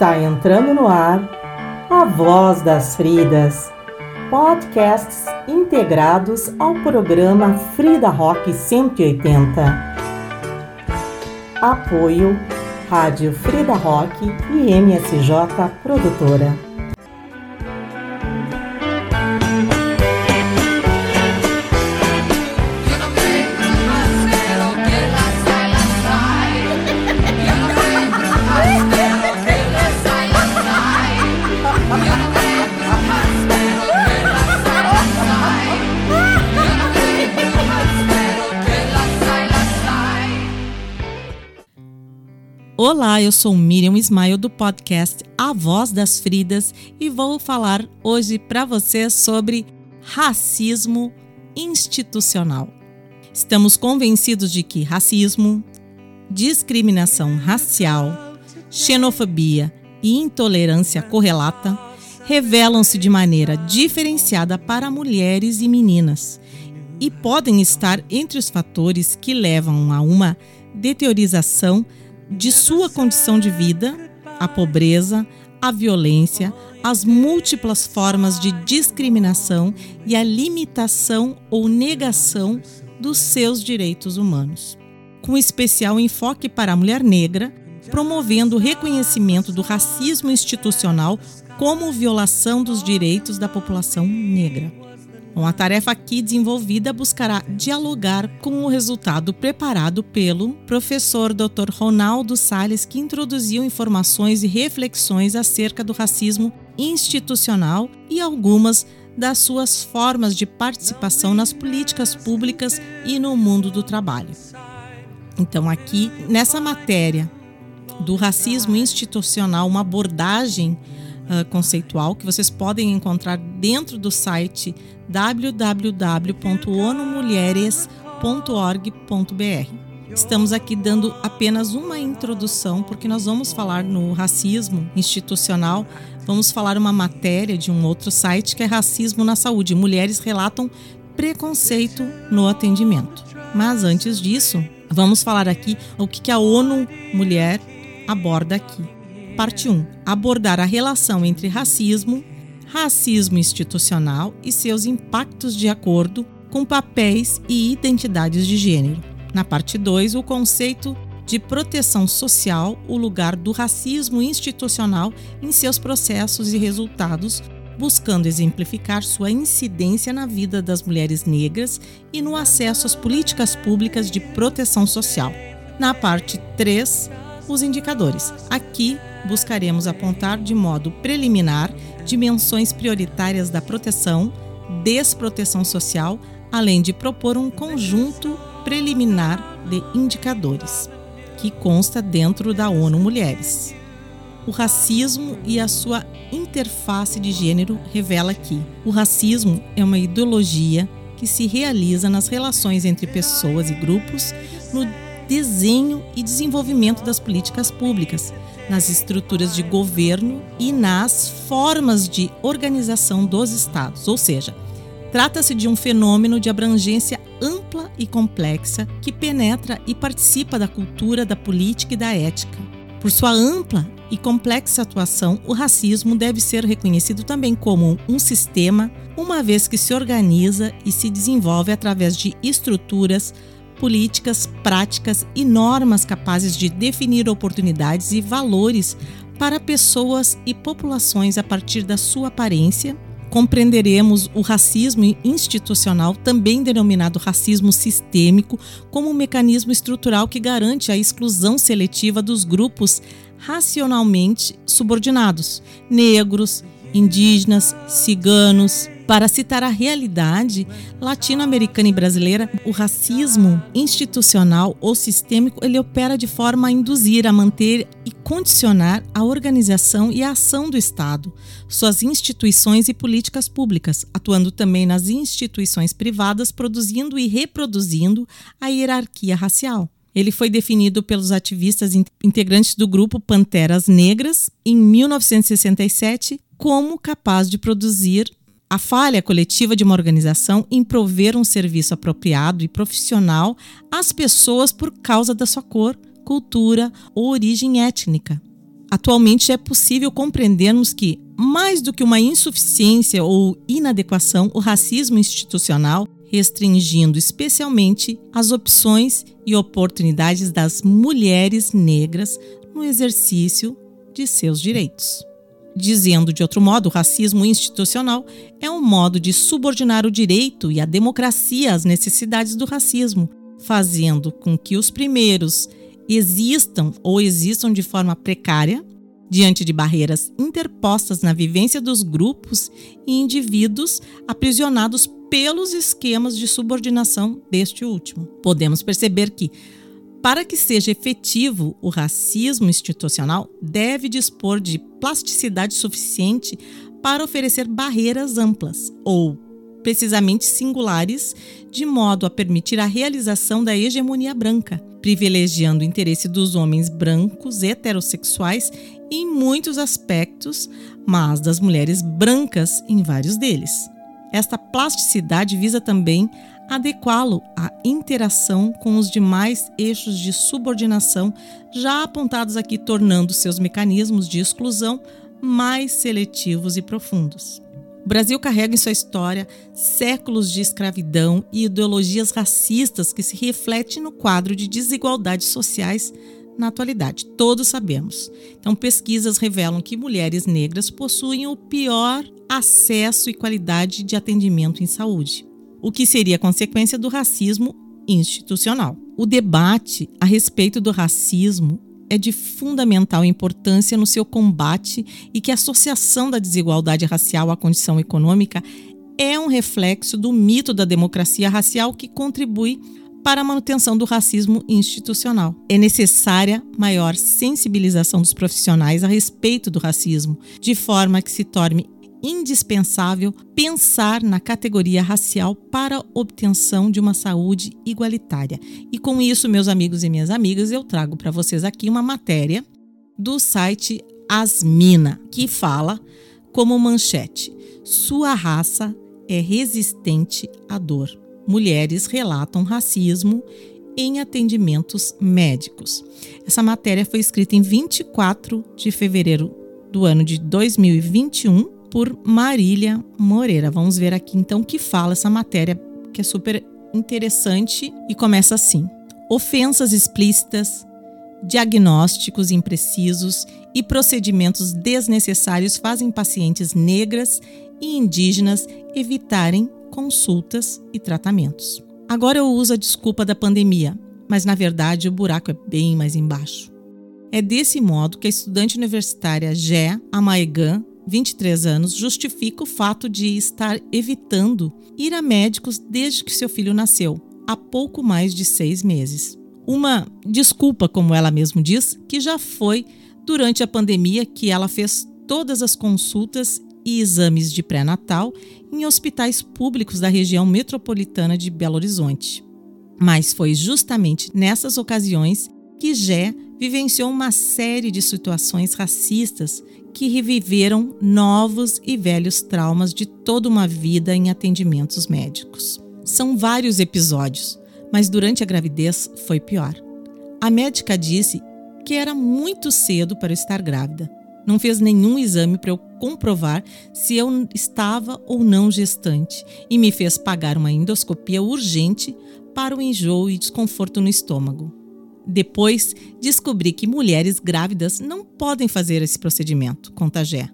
Está entrando no ar a Voz das Fridas, podcasts integrados ao programa Frida Rock 180. Apoio Rádio Frida Rock e MSJ Produtora. Olá, eu sou Miriam Ismael do podcast A Voz das Fridas e vou falar hoje para você sobre racismo institucional. Estamos convencidos de que racismo, discriminação racial, xenofobia e intolerância correlata revelam-se de maneira diferenciada para mulheres e meninas e podem estar entre os fatores que levam a uma deteriorização de sua condição de vida, a pobreza, a violência, as múltiplas formas de discriminação e a limitação ou negação dos seus direitos humanos. Com especial enfoque para a mulher negra, promovendo o reconhecimento do racismo institucional como violação dos direitos da população negra. Bom, a tarefa aqui desenvolvida buscará dialogar com o resultado preparado pelo professor Dr. Ronaldo Salles, que introduziu informações e reflexões acerca do racismo institucional e algumas das suas formas de participação nas políticas públicas e no mundo do trabalho. Então, aqui nessa matéria do racismo institucional, uma abordagem uh, conceitual que vocês podem encontrar dentro do site www.onomulheres.org.br. Estamos aqui dando apenas uma introdução, porque nós vamos falar no racismo institucional, vamos falar uma matéria de um outro site que é Racismo na Saúde. Mulheres relatam preconceito no atendimento. Mas antes disso, vamos falar aqui o que a ONU Mulher aborda aqui. Parte 1. Abordar a relação entre racismo, racismo institucional e seus impactos de acordo com papéis e identidades de gênero. Na parte 2, o conceito de proteção social, o lugar do racismo institucional em seus processos e resultados, buscando exemplificar sua incidência na vida das mulheres negras e no acesso às políticas públicas de proteção social. Na parte 3, os indicadores. Aqui buscaremos apontar de modo preliminar dimensões prioritárias da proteção, desproteção social, além de propor um conjunto preliminar de indicadores, que consta dentro da ONU Mulheres. O racismo e a sua interface de gênero revela que o racismo é uma ideologia que se realiza nas relações entre pessoas e grupos, no desenho e desenvolvimento das políticas públicas, nas estruturas de governo e nas formas de organização dos estados, ou seja, trata-se de um fenômeno de abrangência ampla e complexa que penetra e participa da cultura, da política e da ética. Por sua ampla e complexa atuação, o racismo deve ser reconhecido também como um sistema, uma vez que se organiza e se desenvolve através de estruturas, políticas, práticas e normas capazes de definir oportunidades e valores para pessoas e populações a partir da sua aparência. Compreenderemos o racismo institucional, também denominado racismo sistêmico, como um mecanismo estrutural que garante a exclusão seletiva dos grupos racionalmente subordinados, negros, indígenas, ciganos, para citar a realidade latino-americana e brasileira, o racismo institucional ou sistêmico ele opera de forma a induzir, a manter e condicionar a organização e a ação do Estado, suas instituições e políticas públicas, atuando também nas instituições privadas, produzindo e reproduzindo a hierarquia racial. Ele foi definido pelos ativistas integrantes do grupo Panteras Negras em 1967 como capaz de produzir a falha coletiva de uma organização em prover um serviço apropriado e profissional às pessoas por causa da sua cor, cultura ou origem étnica. Atualmente é possível compreendermos que, mais do que uma insuficiência ou inadequação, o racismo institucional, restringindo especialmente as opções e oportunidades das mulheres negras no exercício de seus direitos. Dizendo de outro modo, o racismo institucional é um modo de subordinar o direito e a democracia às necessidades do racismo, fazendo com que os primeiros existam ou existam de forma precária, diante de barreiras interpostas na vivência dos grupos e indivíduos aprisionados pelos esquemas de subordinação deste último. Podemos perceber que, para que seja efetivo, o racismo institucional deve dispor de plasticidade suficiente para oferecer barreiras amplas ou precisamente singulares, de modo a permitir a realização da hegemonia branca, privilegiando o interesse dos homens brancos heterossexuais em muitos aspectos, mas das mulheres brancas em vários deles. Esta plasticidade visa também adequá-lo à interação com os demais eixos de subordinação já apontados aqui, tornando seus mecanismos de exclusão mais seletivos e profundos. O Brasil carrega em sua história séculos de escravidão e ideologias racistas que se refletem no quadro de desigualdades sociais na atualidade. Todos sabemos. Então, pesquisas revelam que mulheres negras possuem o pior acesso e qualidade de atendimento em saúde, o que seria consequência do racismo institucional. O debate a respeito do racismo é de fundamental importância no seu combate e que a associação da desigualdade racial à condição econômica é um reflexo do mito da democracia racial que contribui para a manutenção do racismo institucional. É necessária maior sensibilização dos profissionais a respeito do racismo, de forma que se torne indispensável pensar na categoria racial para obtenção de uma saúde igualitária. E com isso, meus amigos e minhas amigas, eu trago para vocês aqui uma matéria do site Asmina, que fala como manchete: Sua raça é resistente à dor. Mulheres relatam racismo em atendimentos médicos. Essa matéria foi escrita em 24 de fevereiro do ano de 2021 por Marília Moreira. Vamos ver aqui então o que fala essa matéria, que é super interessante e começa assim: ofensas explícitas, diagnósticos imprecisos e procedimentos desnecessários fazem pacientes negras e indígenas evitarem consultas e tratamentos. Agora eu uso a desculpa da pandemia, mas na verdade o buraco é bem mais embaixo. É desse modo que a estudante universitária Gé Amaegan 23 anos, justifica o fato de estar evitando ir a médicos desde que seu filho nasceu, há pouco mais de seis meses. Uma desculpa, como ela mesma diz, que já foi durante a pandemia que ela fez todas as consultas e exames de pré-natal em hospitais públicos da região metropolitana de Belo Horizonte. Mas foi justamente nessas ocasiões que Gé vivenciou uma série de situações racistas que reviveram novos e velhos traumas de toda uma vida em atendimentos médicos. São vários episódios, mas durante a gravidez foi pior. A médica disse que era muito cedo para estar grávida. Não fez nenhum exame para eu comprovar se eu estava ou não gestante e me fez pagar uma endoscopia urgente para o enjoo e desconforto no estômago. Depois, descobri que mulheres grávidas não podem fazer esse procedimento, conta Gé.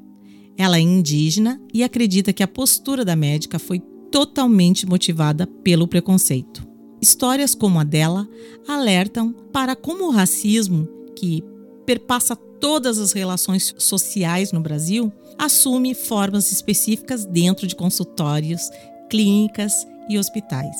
Ela é indígena e acredita que a postura da médica foi totalmente motivada pelo preconceito. Histórias como a dela alertam para como o racismo, que perpassa todas as relações sociais no Brasil, assume formas específicas dentro de consultórios, clínicas e hospitais.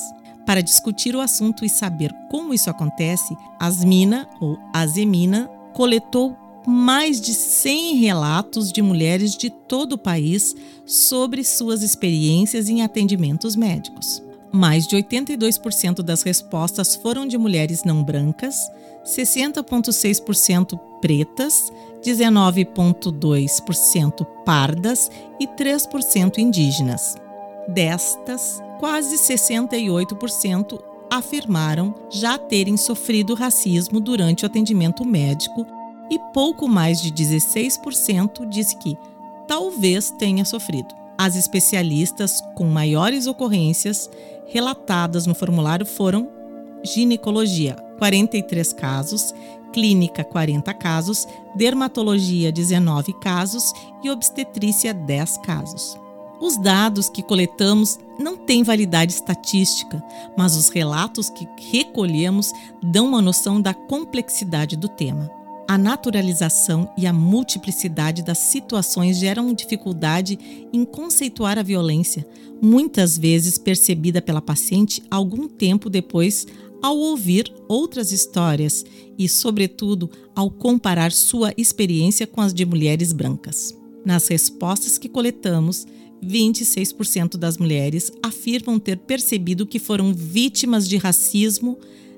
Para discutir o assunto e saber como isso acontece, Asmina, ou Azemina, coletou mais de 100 relatos de mulheres de todo o país sobre suas experiências em atendimentos médicos. Mais de 82% das respostas foram de mulheres não brancas, 60,6% pretas, 19,2% pardas e 3% indígenas. Destas, quase 68% afirmaram já terem sofrido racismo durante o atendimento médico e pouco mais de 16% disse que talvez tenha sofrido. As especialistas com maiores ocorrências relatadas no formulário foram ginecologia, 43 casos, clínica, 40 casos, dermatologia, 19 casos e obstetrícia, 10 casos. Os dados que coletamos não têm validade estatística, mas os relatos que recolhemos dão uma noção da complexidade do tema. A naturalização e a multiplicidade das situações geram dificuldade em conceituar a violência, muitas vezes percebida pela paciente algum tempo depois ao ouvir outras histórias e, sobretudo, ao comparar sua experiência com as de mulheres brancas. Nas respostas que coletamos, 26% das mulheres afirmam ter percebido que foram vítimas de racismo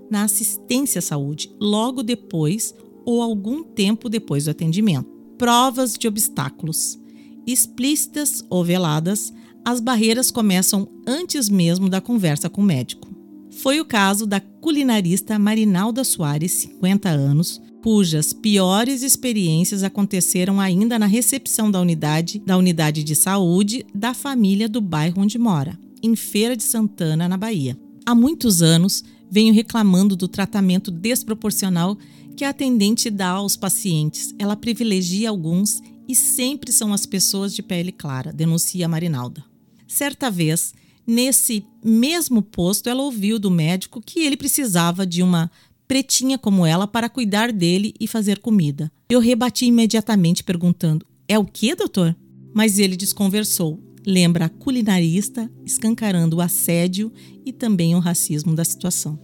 na assistência à saúde logo depois ou algum tempo depois do atendimento. Provas de obstáculos. Explícitas ou veladas, as barreiras começam antes mesmo da conversa com o médico. Foi o caso da culinarista Marinalda Soares, 50 anos, cujas piores experiências aconteceram ainda na recepção da unidade da unidade de saúde da família do bairro onde mora, em Feira de Santana, na Bahia. Há muitos anos venho reclamando do tratamento desproporcional que a atendente dá aos pacientes. Ela privilegia alguns e sempre são as pessoas de pele clara, denuncia Marinalda. Certa vez, nesse mesmo posto, ela ouviu do médico que ele precisava de uma pretinha como ela para cuidar dele e fazer comida. Eu rebati imediatamente perguntando: "É o que, doutor?" Mas ele desconversou. Lembra a culinarista escancarando o assédio e também o racismo da situação.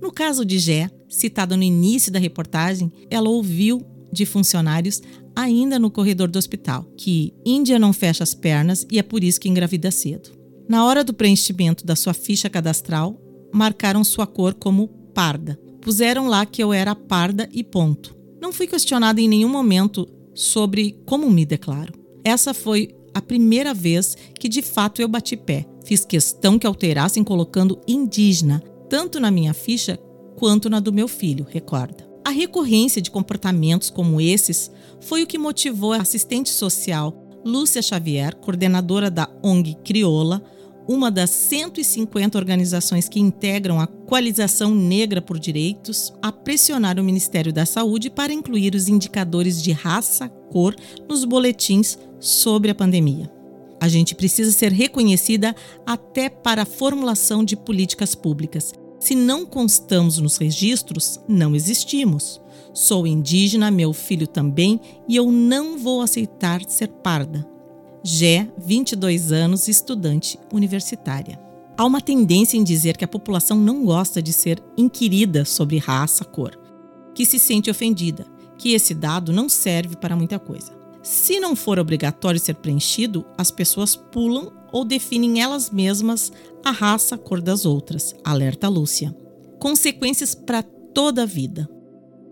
No caso de Gé, citada no início da reportagem, ela ouviu de funcionários ainda no corredor do hospital que Índia não fecha as pernas e é por isso que engravida cedo. Na hora do preenchimento da sua ficha cadastral, marcaram sua cor como parda. Puseram lá que eu era parda e ponto. Não fui questionada em nenhum momento sobre como me declaro. Essa foi a primeira vez que de fato eu bati pé. Fiz questão que alterassem colocando indígena, tanto na minha ficha quanto na do meu filho, recorda. A recorrência de comportamentos como esses foi o que motivou a assistente social Lúcia Xavier, coordenadora da ONG Crioula, uma das 150 organizações que integram a Coalização Negra por Direitos, a pressionar o Ministério da Saúde para incluir os indicadores de raça, cor nos boletins sobre a pandemia. A gente precisa ser reconhecida até para a formulação de políticas públicas. Se não constamos nos registros, não existimos. Sou indígena, meu filho também, e eu não vou aceitar ser parda. Gé, 22 anos, estudante universitária. Há uma tendência em dizer que a população não gosta de ser inquirida sobre raça, cor, que se sente ofendida, que esse dado não serve para muita coisa. Se não for obrigatório ser preenchido, as pessoas pulam ou definem elas mesmas a raça, cor das outras, alerta Lúcia. Consequências para toda a vida.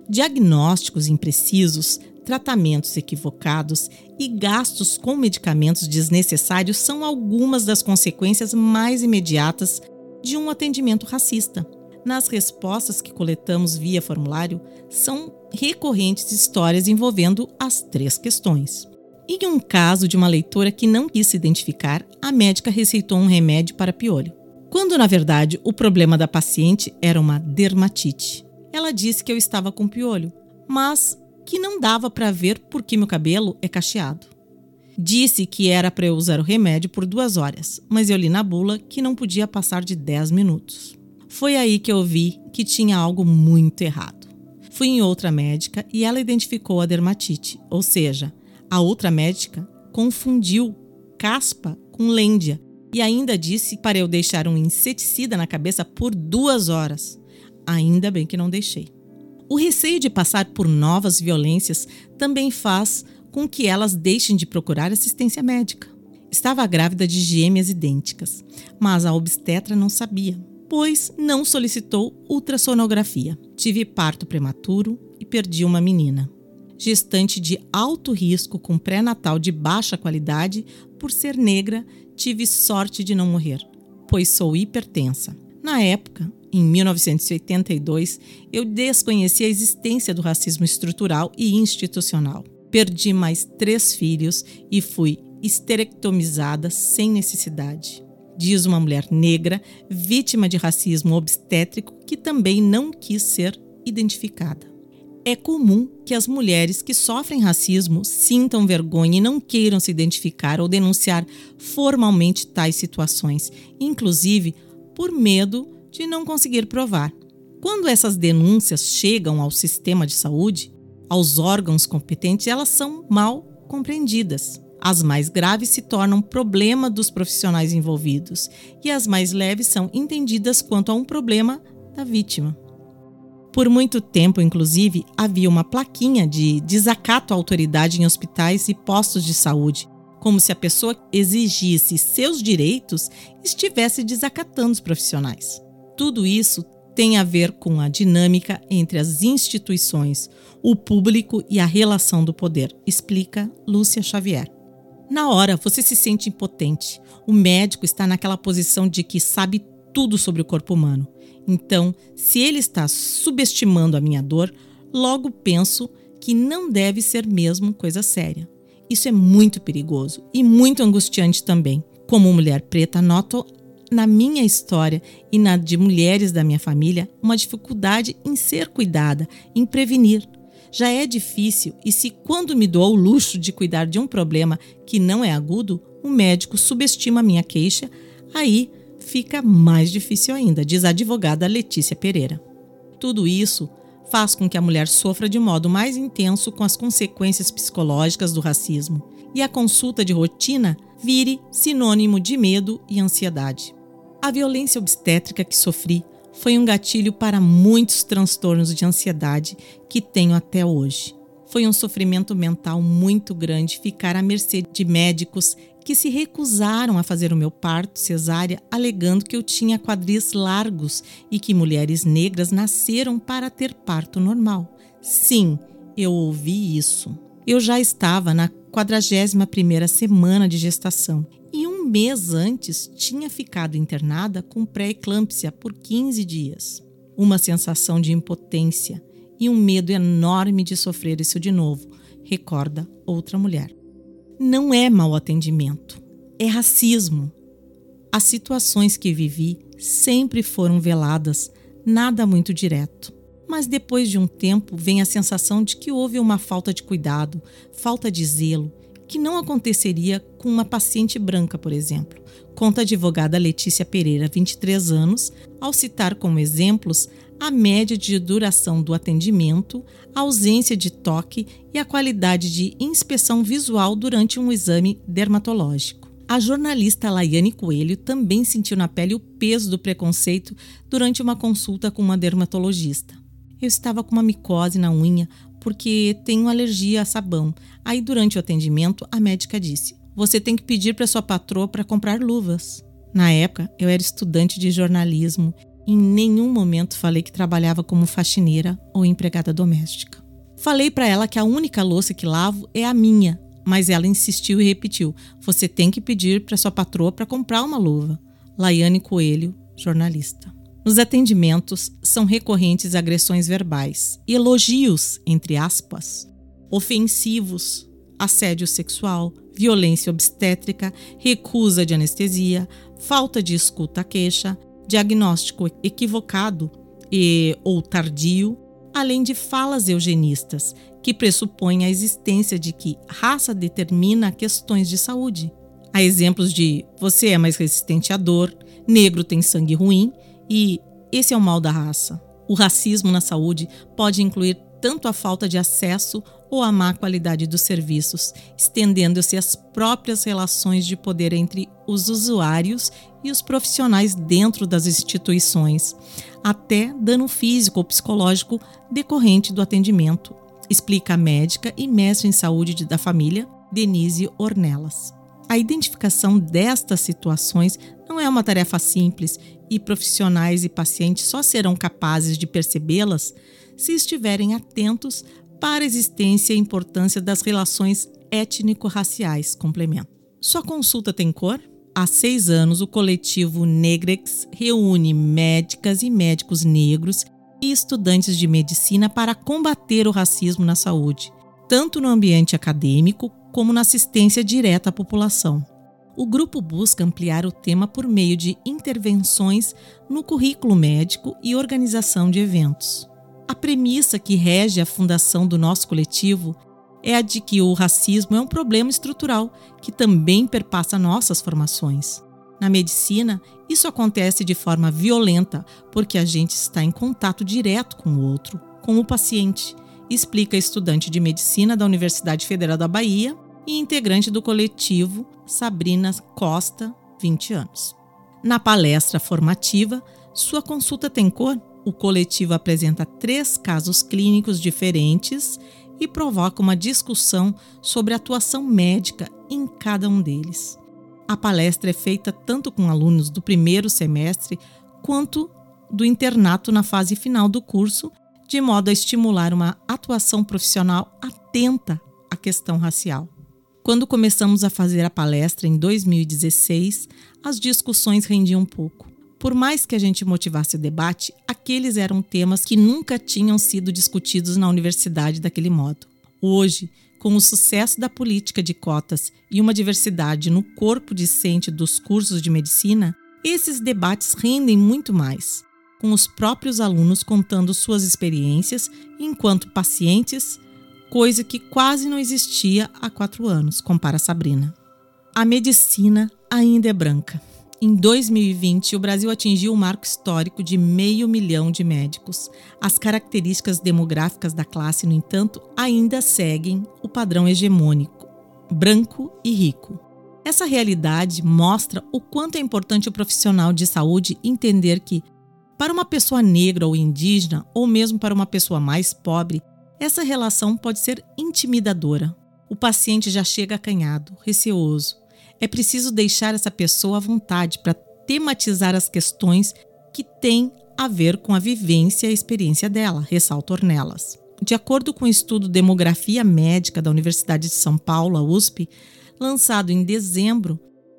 Diagnósticos imprecisos, tratamentos equivocados e gastos com medicamentos desnecessários são algumas das consequências mais imediatas de um atendimento racista. Nas respostas que coletamos via formulário, são recorrentes histórias envolvendo as três questões. Em um caso de uma leitora que não quis se identificar, a médica receitou um remédio para piolho, quando na verdade o problema da paciente era uma dermatite. Ela disse que eu estava com piolho, mas que não dava para ver porque meu cabelo é cacheado. Disse que era para eu usar o remédio por duas horas, mas eu li na bula que não podia passar de 10 minutos. Foi aí que eu vi que tinha algo muito errado. Fui em outra médica e ela identificou a dermatite, ou seja, a outra médica confundiu caspa com lêndia e ainda disse para eu deixar um inseticida na cabeça por duas horas. Ainda bem que não deixei. O receio de passar por novas violências também faz com que elas deixem de procurar assistência médica. Estava grávida de gêmeas idênticas, mas a obstetra não sabia pois não solicitou ultrassonografia. Tive parto prematuro e perdi uma menina. Gestante de alto risco com pré-natal de baixa qualidade, por ser negra, tive sorte de não morrer, pois sou hipertensa. Na época, em 1982, eu desconheci a existência do racismo estrutural e institucional. Perdi mais três filhos e fui esterectomizada sem necessidade. Diz uma mulher negra, vítima de racismo obstétrico, que também não quis ser identificada. É comum que as mulheres que sofrem racismo sintam vergonha e não queiram se identificar ou denunciar formalmente tais situações, inclusive por medo de não conseguir provar. Quando essas denúncias chegam ao sistema de saúde, aos órgãos competentes, elas são mal compreendidas. As mais graves se tornam problema dos profissionais envolvidos e as mais leves são entendidas quanto a um problema da vítima. Por muito tempo, inclusive, havia uma plaquinha de desacato à autoridade em hospitais e postos de saúde, como se a pessoa exigisse seus direitos estivesse desacatando os profissionais. Tudo isso tem a ver com a dinâmica entre as instituições, o público e a relação do poder, explica Lúcia Xavier. Na hora, você se sente impotente. O médico está naquela posição de que sabe tudo sobre o corpo humano. Então, se ele está subestimando a minha dor, logo penso que não deve ser mesmo coisa séria. Isso é muito perigoso e muito angustiante também. Como mulher preta, noto na minha história e na de mulheres da minha família uma dificuldade em ser cuidada, em prevenir. Já é difícil e se quando me dou o luxo de cuidar de um problema que não é agudo, o médico subestima a minha queixa, aí fica mais difícil ainda, diz a advogada Letícia Pereira. Tudo isso faz com que a mulher sofra de modo mais intenso com as consequências psicológicas do racismo e a consulta de rotina vire sinônimo de medo e ansiedade. A violência obstétrica que sofri foi um gatilho para muitos transtornos de ansiedade que tenho até hoje. Foi um sofrimento mental muito grande ficar à mercê de médicos que se recusaram a fazer o meu parto cesárea, alegando que eu tinha quadris largos e que mulheres negras nasceram para ter parto normal. Sim, eu ouvi isso. Eu já estava na 41ª semana de gestação e um mês antes tinha ficado internada com pré-eclâmpsia por 15 dias. Uma sensação de impotência e um medo enorme de sofrer isso de novo, recorda outra mulher não é mau atendimento, é racismo. As situações que vivi sempre foram veladas, nada muito direto. Mas depois de um tempo vem a sensação de que houve uma falta de cuidado, falta de zelo, que não aconteceria com uma paciente branca, por exemplo. Conta a advogada Letícia Pereira, 23 anos, ao citar como exemplos a média de duração do atendimento, a ausência de toque e a qualidade de inspeção visual durante um exame dermatológico. A jornalista Laiane Coelho também sentiu na pele o peso do preconceito durante uma consulta com uma dermatologista. Eu estava com uma micose na unha porque tenho alergia a sabão. Aí, durante o atendimento, a médica disse: Você tem que pedir para sua patroa para comprar luvas. Na época, eu era estudante de jornalismo em nenhum momento falei que trabalhava como faxineira ou empregada doméstica. Falei para ela que a única louça que lavo é a minha, mas ela insistiu e repetiu: Você tem que pedir para sua patroa para comprar uma luva. Laiane Coelho, jornalista. Nos atendimentos são recorrentes agressões verbais elogios, entre aspas, ofensivos, assédio sexual, violência obstétrica, recusa de anestesia, falta de escuta à queixa, diagnóstico equivocado e ou tardio, além de falas eugenistas, que pressupõem a existência de que raça determina questões de saúde. Há exemplos de você é mais resistente à dor, negro tem sangue ruim e esse é o mal da raça. O racismo na saúde pode incluir tanto a falta de acesso ou a má qualidade dos serviços, estendendo-se às próprias relações de poder entre os usuários e os profissionais dentro das instituições, até dano físico ou psicológico decorrente do atendimento, explica a médica e mestre em saúde da família, Denise Ornelas. A identificação destas situações não é uma tarefa simples e profissionais e pacientes só serão capazes de percebê-las se estiverem atentos para a existência e importância das relações étnico-raciais, complemento. Sua consulta tem cor? Há seis anos, o coletivo Negrex reúne médicas e médicos negros e estudantes de medicina para combater o racismo na saúde, tanto no ambiente acadêmico como na assistência direta à população. O grupo busca ampliar o tema por meio de intervenções no currículo médico e organização de eventos. A premissa que rege a fundação do nosso coletivo é a de que o racismo é um problema estrutural que também perpassa nossas formações. Na medicina, isso acontece de forma violenta porque a gente está em contato direto com o outro, com o paciente, explica a estudante de medicina da Universidade Federal da Bahia e integrante do coletivo Sabrina Costa, 20 anos. Na palestra formativa, Sua Consulta Tem Cor, o coletivo apresenta três casos clínicos diferentes e provoca uma discussão sobre atuação médica em cada um deles. A palestra é feita tanto com alunos do primeiro semestre quanto do internato na fase final do curso, de modo a estimular uma atuação profissional atenta à questão racial. Quando começamos a fazer a palestra em 2016, as discussões rendiam pouco. Por mais que a gente motivasse o debate, aqueles eram temas que nunca tinham sido discutidos na universidade daquele modo. Hoje, com o sucesso da política de cotas e uma diversidade no corpo discente dos cursos de medicina, esses debates rendem muito mais, com os próprios alunos contando suas experiências enquanto pacientes, coisa que quase não existia há quatro anos, compara Sabrina. A medicina ainda é branca. Em 2020, o Brasil atingiu o marco histórico de meio milhão de médicos. As características demográficas da classe, no entanto, ainda seguem o padrão hegemônico, branco e rico. Essa realidade mostra o quanto é importante o profissional de saúde entender que, para uma pessoa negra ou indígena, ou mesmo para uma pessoa mais pobre, essa relação pode ser intimidadora. O paciente já chega acanhado, receoso, é preciso deixar essa pessoa à vontade para tematizar as questões que têm a ver com a vivência e a experiência dela, ressalta Ornelas. De acordo com o estudo Demografia Médica da Universidade de São Paulo, USP, lançado em dezembro,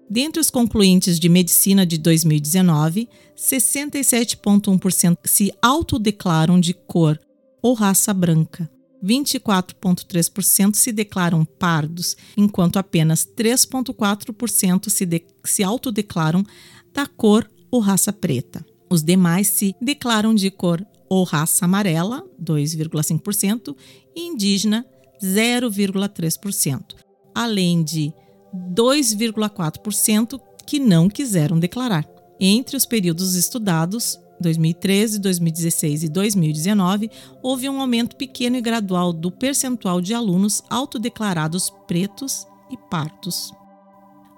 dentre os concluintes de medicina de 2019, 67,1% se autodeclaram de cor ou raça branca, 24,3% se declaram pardos, enquanto apenas 3,4% se, se autodeclaram da cor ou raça preta. Os demais se declaram de cor ou raça amarela, 2,5%, e indígena, 0,3%, além de 2,4% que não quiseram declarar. Entre os períodos estudados, 2013, 2016 e 2019, houve um aumento pequeno e gradual do percentual de alunos autodeclarados pretos e pardos.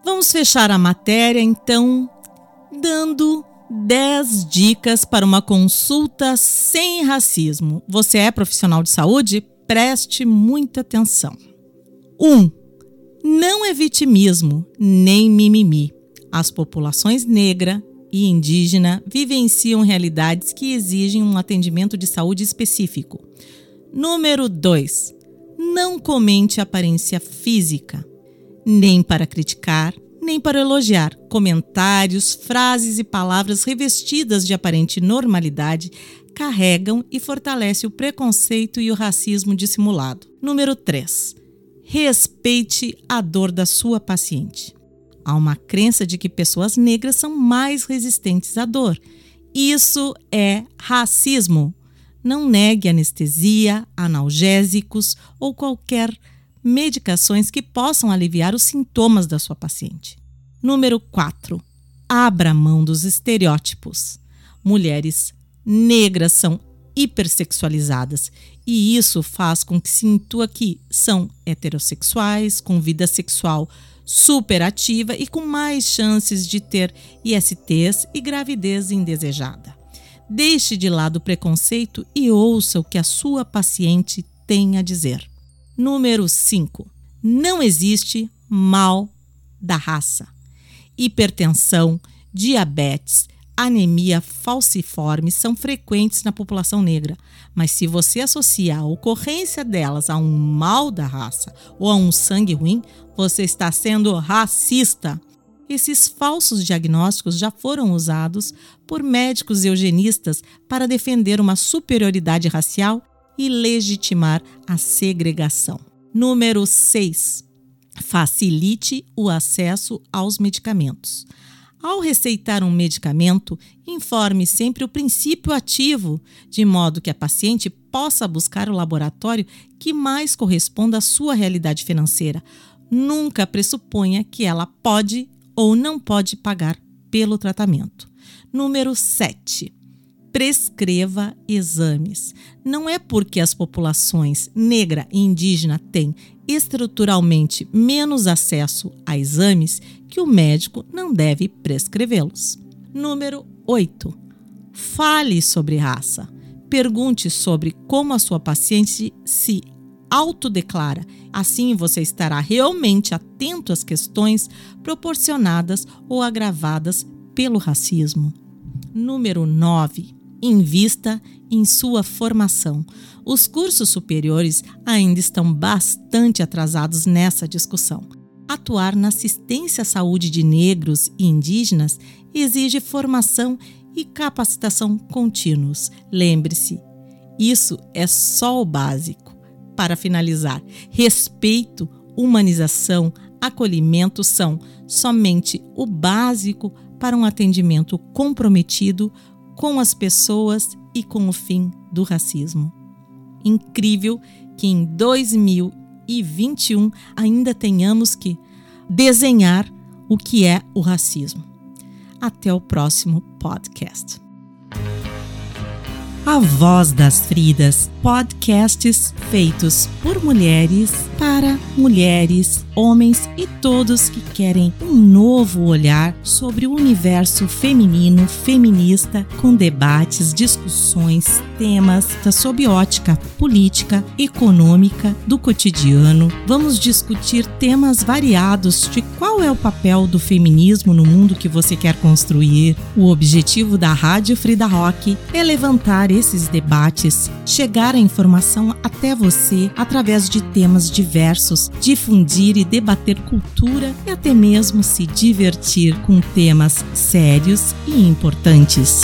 Vamos fechar a matéria, então, dando 10 dicas para uma consulta sem racismo. Você é profissional de saúde? Preste muita atenção. 1. Um, não é vitimismo nem mimimi. As populações negra, e indígena vivenciam realidades que exigem um atendimento de saúde específico. Número 2. Não comente aparência física, nem para criticar, nem para elogiar. Comentários, frases e palavras revestidas de aparente normalidade carregam e fortalecem o preconceito e o racismo dissimulado. Número 3. Respeite a dor da sua paciente. Há uma crença de que pessoas negras são mais resistentes à dor. Isso é racismo. Não negue anestesia, analgésicos ou qualquer medicações que possam aliviar os sintomas da sua paciente. Número 4. Abra mão dos estereótipos. Mulheres negras são hipersexualizadas e isso faz com que se intua que são heterossexuais, com vida sexual superativa e com mais chances de ter ISTs e gravidez indesejada. Deixe de lado o preconceito e ouça o que a sua paciente tem a dizer. Número 5. Não existe mal da raça. Hipertensão, diabetes, anemia falciforme são frequentes na população negra, mas se você associa a ocorrência delas a um mal da raça ou a um sangue ruim, você está sendo racista. Esses falsos diagnósticos já foram usados por médicos eugenistas para defender uma superioridade racial e legitimar a segregação. Número 6. Facilite o acesso aos medicamentos. Ao receitar um medicamento, informe sempre o princípio ativo, de modo que a paciente possa buscar o laboratório que mais corresponda à sua realidade financeira. Nunca pressuponha que ela pode ou não pode pagar pelo tratamento. Número 7 prescreva exames. Não é porque as populações negra e indígena têm estruturalmente menos acesso a exames que o médico não deve prescrevê-los. Número 8. Fale sobre raça. Pergunte sobre como a sua paciente se autodeclara. Assim você estará realmente atento às questões proporcionadas ou agravadas pelo racismo. Número 9 invista em sua formação. Os cursos superiores ainda estão bastante atrasados nessa discussão. Atuar na assistência à saúde de negros e indígenas exige formação e capacitação contínuos. Lembre-se, isso é só o básico. Para finalizar, respeito, humanização, acolhimento são somente o básico para um atendimento comprometido com as pessoas e com o fim do racismo. Incrível que em 2021 ainda tenhamos que desenhar o que é o racismo. Até o próximo podcast. A Voz das Fridas, podcasts feitos por mulheres, para mulheres, homens e todos que querem um novo olhar sobre o universo feminino, feminista, com debates, discussões, temas da sob ótica política, econômica, do cotidiano. Vamos discutir temas variados de qual é o papel do feminismo no mundo que você quer construir. O objetivo da Rádio Frida Rock é levantar esses debates, chegar a informação até você através de temas diversos, difundir e debater cultura e até mesmo se divertir com temas sérios e importantes.